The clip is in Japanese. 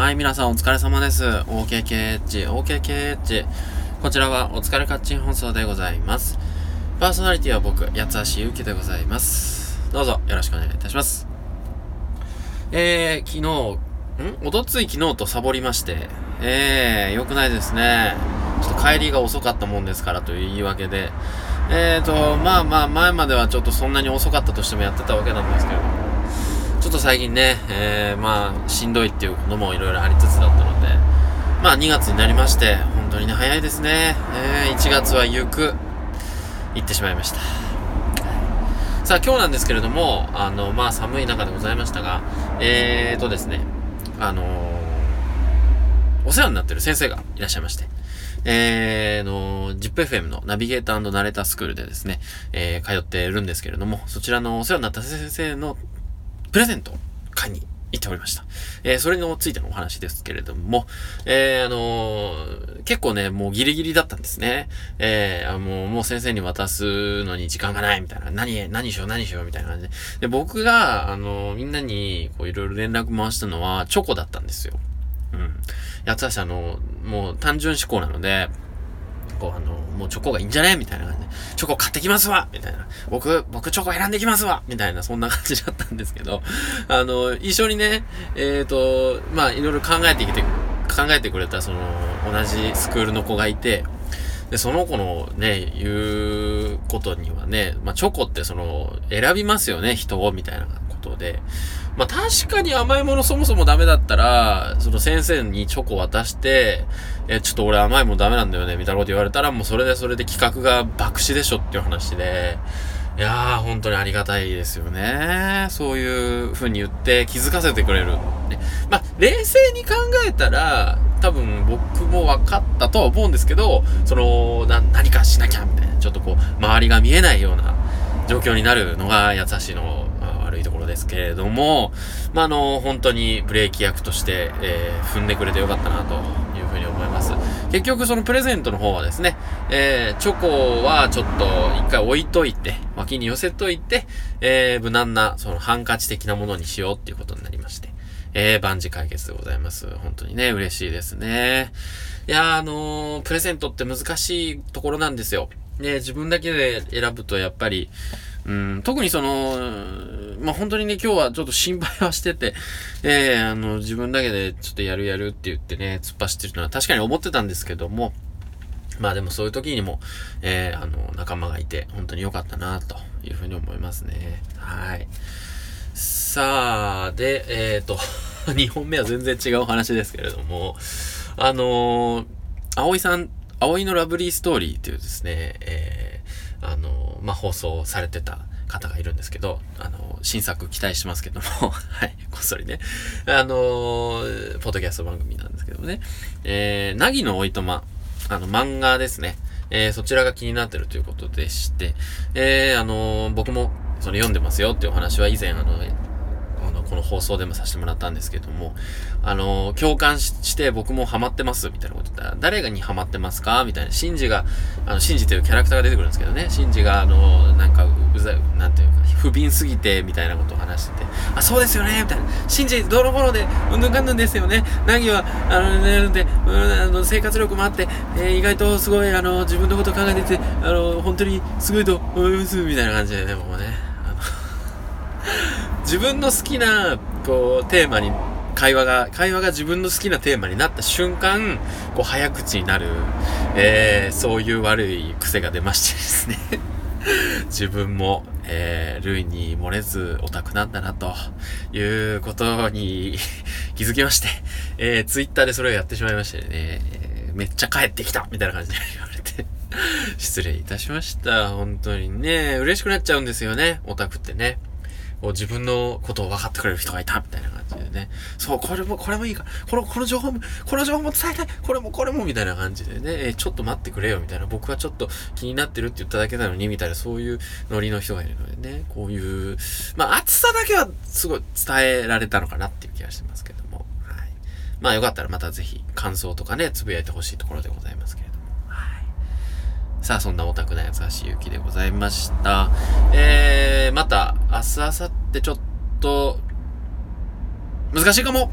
はい、皆さんお疲れ様です。OKKH、OKKH。こちらはお疲れカッチン放送でございます。パーソナリティは僕、八橋ゆうきでございます。どうぞよろしくお願いいたします。えー、昨日、ん？おとつい昨日とサボりまして、えー、良くないですね。ちょっと帰りが遅かったもんですからという言い訳で、えーと、まあまあ前まではちょっとそんなに遅かったとしてもやってたわけなんですけれども、ょっと最近ね、えー、まあ、しんどいっていうこともいろいろありつつだったので、まあ2月になりまして、本当にね、早いですね。えー、1月は行く、行ってしまいました。さあ今日なんですけれども、あの、まあ寒い中でございましたが、えーとですね、あのー、お世話になってる先生がいらっしゃいまして、えー、の、ZIPFM のナビゲーターナレータースクールでですね、えー、通っているんですけれども、そちらのお世話になった先生のプレゼントを買いに行っておりました。えー、それについてのお話ですけれども、えー、あのー、結構ね、もうギリギリだったんですね。えー、もう、もう先生に渡すのに時間がないみたいな。何、何しよう何しようみたいな感じで。で、僕が、あのー、みんなに、こう、いろいろ連絡回したのは、チョコだったんですよ。うん。やつはし、あの、もう単純思考なので、こう、あの、もうチョコがいいんじゃね？みたいな感じで、チョコ買ってきますわ！みたいな。僕、僕チョコ選んできますわ！みたいな、そんな感じだったんですけど、あの、一緒にね、えっ、ー、と、まあ、いろいろ考えてきて、考えてくれた、その、同じスクールの子がいて、で、その子のね、言うことにはね、まあ、チョコってその、選びますよね、人を、みたいなことで、まあ、確かに甘いものそもそもダメだったら、その先生にチョコ渡して、え、ちょっと俺甘いものダメなんだよね、みたいなこと言われたら、もうそれでそれで企画が爆死でしょっていう話で、いやー、本当にありがたいですよね。そういう風に言って気づかせてくれる。ね、まあ、冷静に考えたら、多分僕も分かったとは思うんですけど、その、な、何かしなきゃ、みたいな、ちょっとこう、周りが見えないような状況になるのが、やつしの悪いところですけれども、まあ、あの、本当にブレーキ役として、えー、踏んでくれてよかったな、というふうに思います。結局、そのプレゼントの方はですね、えー、チョコはちょっと一回置いといて、脇に寄せといて、えー、無難な、そのハンカチ的なものにしようっていうことになりまして、えー、万事解決でございます。本当にね、嬉しいですね。いや、あのー、プレゼントって難しいところなんですよ。ね、自分だけで選ぶとやっぱり、うん、特にその、まあ、本当にね、今日はちょっと心配はしてて、え えー、あの、自分だけでちょっとやるやるって言ってね、突っ走ってるのは確かに思ってたんですけども、まあでもそういう時にも、ええー、あの、仲間がいて、本当に良かったな、というふうに思いますね。はい。さあ、で、えっ、ー、と、2本目は全然違う話ですけれども、あのー、葵さん、葵のラブリーストーリーっていうですね、えー、あのー、まあ、放送されてた方がいるんですけど、あの、新作期待してますけども、はい、こっそりね。あのー、ポッドキャスト番組なんですけどもね、えー、なぎのおいとま、あの、漫画ですね。えー、そちらが気になってるということでして、えー、あの、僕も、その読んでますよっていうお話は以前、あ、の放送でもさせてもらったんですけども、あの、共感して僕もハマってますみたいなこと言ったら、誰がにハマってますか？みたいな、シンジが、あの、シンジというキャラクターが出てくるんですけどね、シンジが、あの、なんか、うざい、なんていうか、不憫すぎて、みたいなことを話してて、あ、そうですよねみたいな、シンジ、どの頃で、うんぬんかんぬんですよね。ナギは、あの、ね、で、うん、あの、生活力もあって、えー、意外とすごい、あの、自分のこと考えてて、あの、本当にすごいと思います、みたいな感じでね、もうね、自分の好きな、こう、テーマに、会話が、会話が自分の好きなテーマになった瞬間、こう、早口になる、えー、そういう悪い癖が出ましてですね。自分も、えー、類に漏れずオタクなんだな、ということに 気づきまして、えー、ツイッターでそれをやってしまいましてね、えー、めっちゃ帰ってきたみたいな感じで言われて、失礼いたしました。本当にね、嬉しくなっちゃうんですよね、オタクってね。こう自分のことを分かってくれる人がいたみたいな感じでね。そう、これも、これもいいから、この、この情報も、この情報も伝えたいこれも、これもみたいな感じでね、えー、ちょっと待ってくれよみたいな。僕はちょっと気になってるって言っただけなのに、みたいな、そういうノリの人がいるのでね、こういう、まあ、熱さだけはすごい伝えられたのかなっていう気がしてますけども。はい。まあ、よかったらまたぜひ感想とかね、つぶやいてほしいところでございますけれども。はい。さあ、そんなオタクなやつはしゆきでございました。えー、また、明日、明後日ちょっと、難しいかも。